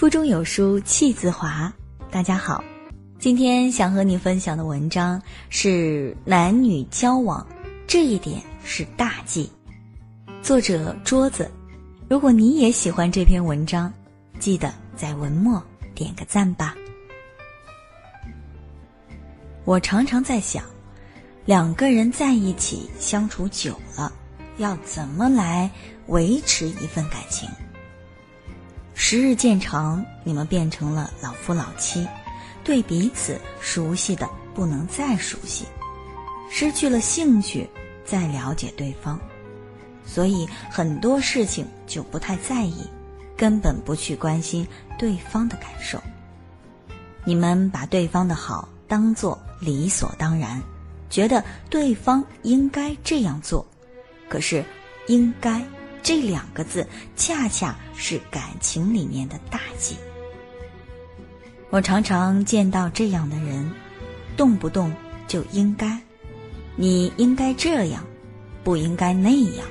腹中有书气自华。大家好，今天想和你分享的文章是男女交往，这一点是大忌。作者桌子。如果你也喜欢这篇文章，记得在文末点个赞吧。我常常在想，两个人在一起相处久了，要怎么来维持一份感情？时日渐长，你们变成了老夫老妻，对彼此熟悉的不能再熟悉，失去了兴趣再了解对方，所以很多事情就不太在意，根本不去关心对方的感受。你们把对方的好当做理所当然，觉得对方应该这样做，可是应该。这两个字恰恰是感情里面的大忌。我常常见到这样的人，动不动就应该，你应该这样，不应该那样。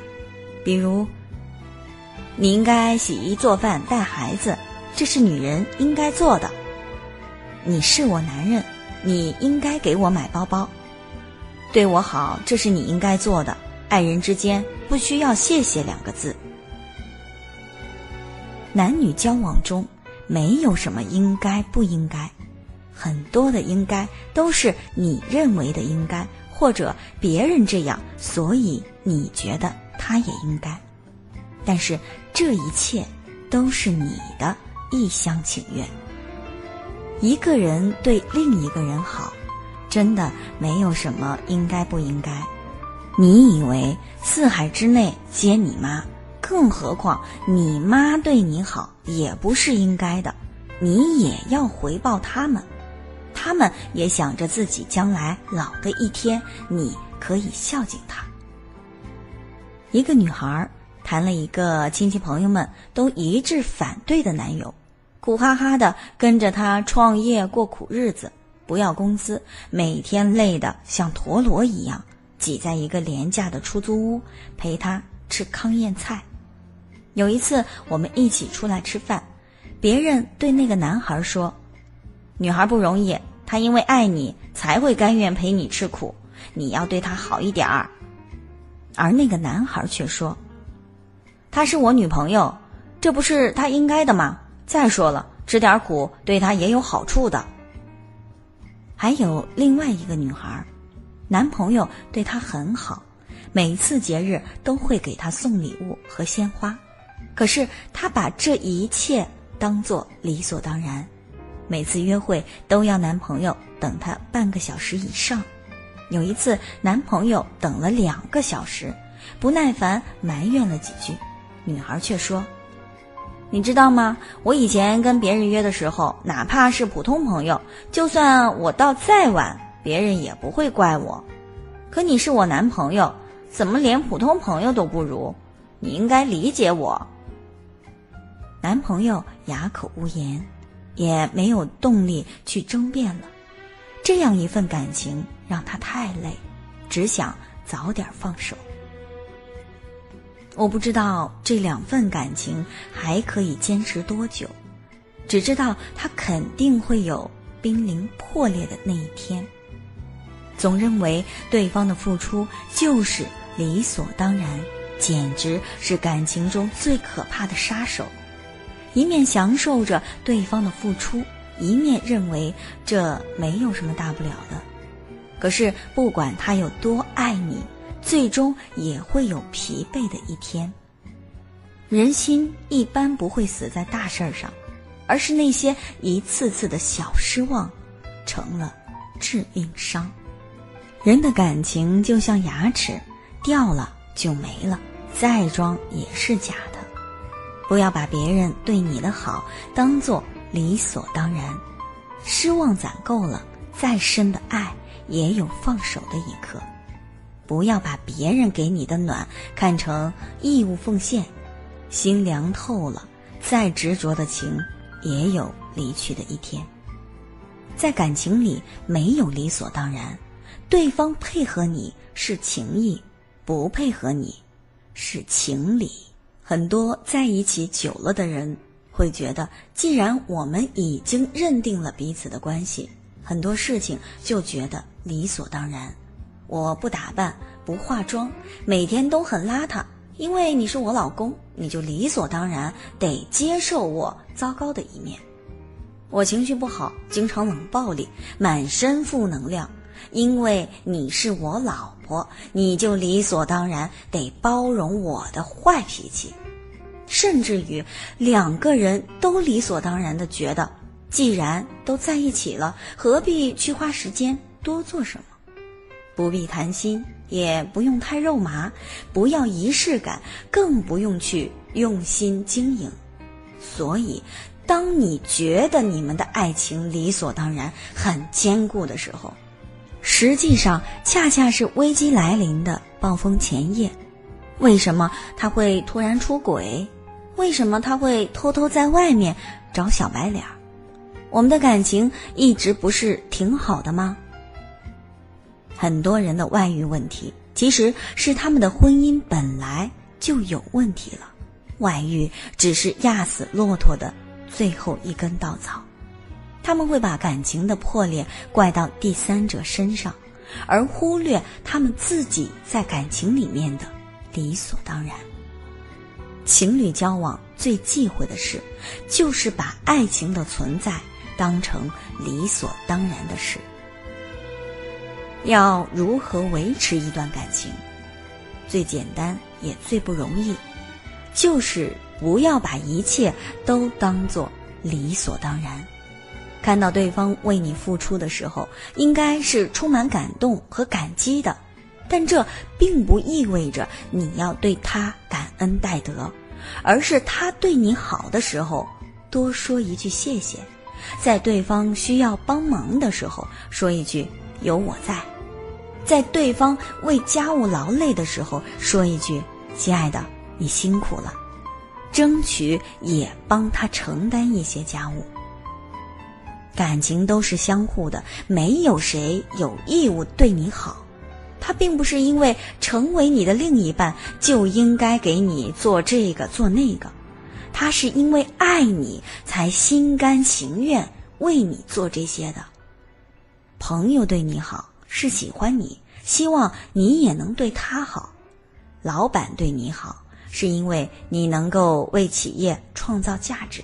比如，你应该洗衣做饭带孩子，这是女人应该做的。你是我男人，你应该给我买包包，对我好，这是你应该做的。爱人之间不需要“谢谢”两个字。男女交往中没有什么应该不应该，很多的应该都是你认为的应该，或者别人这样，所以你觉得他也应该。但是这一切都是你的一厢情愿。一个人对另一个人好，真的没有什么应该不应该。你以为四海之内皆你妈，更何况你妈对你好也不是应该的，你也要回报他们，他们也想着自己将来老的一天，你可以孝敬他。一个女孩谈了一个亲戚朋友们都一致反对的男友，苦哈哈的跟着他创业过苦日子，不要工资，每天累得像陀螺一样。挤在一个廉价的出租屋，陪他吃糠咽菜。有一次，我们一起出来吃饭，别人对那个男孩说：“女孩不容易，她因为爱你才会甘愿陪你吃苦，你要对她好一点儿。”而那个男孩却说：“她是我女朋友，这不是她应该的吗？再说了，吃点苦对她也有好处的。”还有另外一个女孩。男朋友对她很好，每次节日都会给她送礼物和鲜花，可是她把这一切当做理所当然，每次约会都要男朋友等她半个小时以上。有一次，男朋友等了两个小时，不耐烦埋怨了几句，女孩却说：“你知道吗？我以前跟别人约的时候，哪怕是普通朋友，就算我到再晚。”别人也不会怪我，可你是我男朋友，怎么连普通朋友都不如？你应该理解我。男朋友哑口无言，也没有动力去争辩了。这样一份感情让他太累，只想早点放手。我不知道这两份感情还可以坚持多久，只知道他肯定会有濒临破裂的那一天。总认为对方的付出就是理所当然，简直是感情中最可怕的杀手。一面享受着对方的付出，一面认为这没有什么大不了的。可是不管他有多爱你，最终也会有疲惫的一天。人心一般不会死在大事儿上，而是那些一次次的小失望，成了致命伤。人的感情就像牙齿，掉了就没了，再装也是假的。不要把别人对你的好当做理所当然，失望攒够了，再深的爱也有放手的一刻。不要把别人给你的暖看成义务奉献，心凉透了，再执着的情也有离去的一天。在感情里，没有理所当然。对方配合你是情谊，不配合你是情理。很多在一起久了的人，会觉得，既然我们已经认定了彼此的关系，很多事情就觉得理所当然。我不打扮、不化妆，每天都很邋遢，因为你是我老公，你就理所当然得接受我糟糕的一面。我情绪不好，经常冷暴力，满身负能量，因为你是我老婆，你就理所当然得包容我的坏脾气。甚至于两个人都理所当然的觉得，既然都在一起了，何必去花时间多做什么？不必谈心，也不用太肉麻，不要仪式感，更不用去用心经营。所以，当你觉得你们的爱情理所当然、很坚固的时候，实际上恰恰是危机来临的暴风前夜。为什么他会突然出轨？为什么他会偷偷在外面找小白脸？我们的感情一直不是挺好的吗？很多人的外遇问题，其实是他们的婚姻本来就有问题了，外遇只是压死骆驼的最后一根稻草。他们会把感情的破裂怪到第三者身上，而忽略他们自己在感情里面的理所当然。情侣交往最忌讳的事，就是把爱情的存在当成理所当然的事。要如何维持一段感情？最简单也最不容易，就是不要把一切都当做理所当然。看到对方为你付出的时候，应该是充满感动和感激的。但这并不意味着你要对他感恩戴德，而是他对你好的时候，多说一句谢谢；在对方需要帮忙的时候，说一句“有我在”；在对方为家务劳累的时候，说一句“亲爱的，你辛苦了”，争取也帮他承担一些家务。感情都是相互的，没有谁有义务对你好。他并不是因为成为你的另一半就应该给你做这个做那个，他是因为爱你才心甘情愿为你做这些的。朋友对你好是喜欢你，希望你也能对他好；老板对你好是因为你能够为企业创造价值；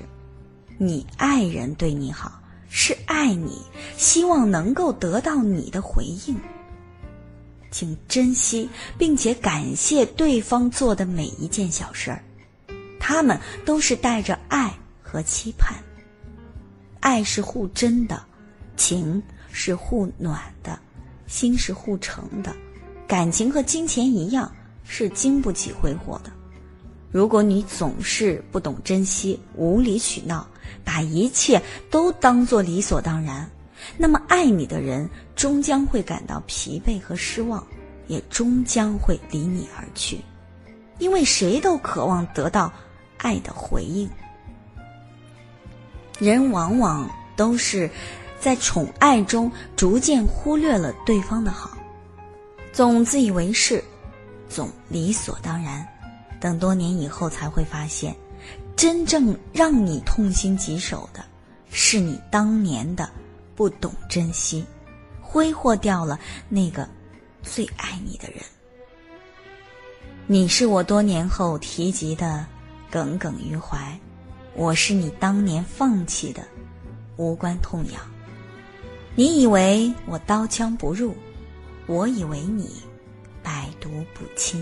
你爱人对你好是爱你，希望能够得到你的回应。请珍惜并且感谢对方做的每一件小事儿，他们都是带着爱和期盼。爱是互真的，情是互暖的，心是互诚的。感情和金钱一样，是经不起挥霍的。如果你总是不懂珍惜，无理取闹，把一切都当做理所当然。那么，爱你的人终将会感到疲惫和失望，也终将会离你而去，因为谁都渴望得到爱的回应。人往往都是在宠爱中逐渐忽略了对方的好，总自以为是，总理所当然，等多年以后才会发现，真正让你痛心疾首的，是你当年的。不懂珍惜，挥霍掉了那个最爱你的人。你是我多年后提及的耿耿于怀，我是你当年放弃的无关痛痒。你以为我刀枪不入，我以为你百毒不侵。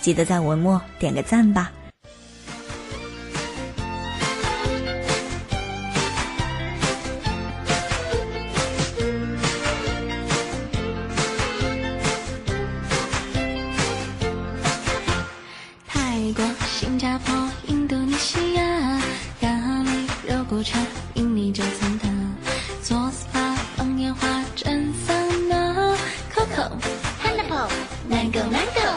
记得在文末点个赞吧。放烟花蒸桑拿 coco pineapple mango mango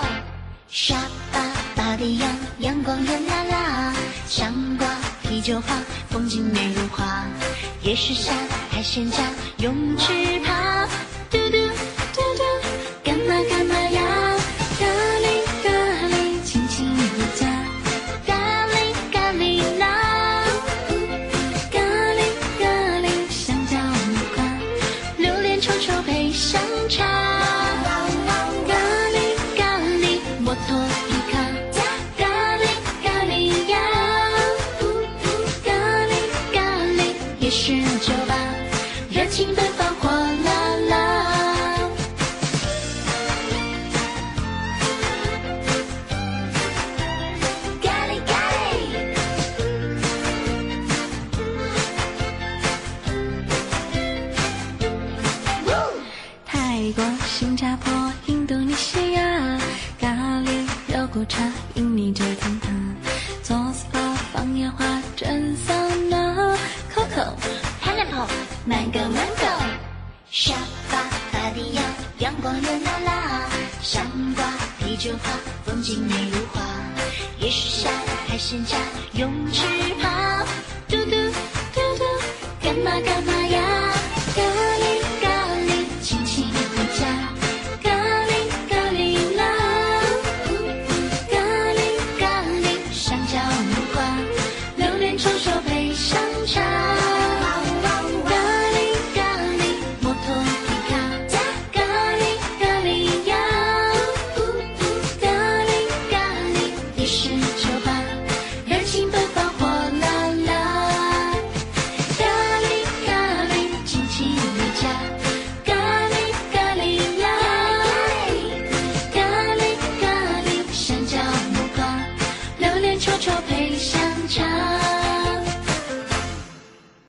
沙巴芭堤雅阳光热辣辣香瓜啤酒花风景美如画夜市下海鲜架泳池趴热情奔放火辣辣。咖喱咖喱。泰国、新加坡、印度尼西亚，咖喱肉骨茶，印尼这天堂，做 SPA 放烟花，蒸桑拿，Coco、Mango Mango，沙发、卡地亚，阳光热辣辣，香瓜、啤酒花，风景美如画，夜市下海鲜架，泳池趴，嘟嘟嘟嘟，干嘛干嘛呀？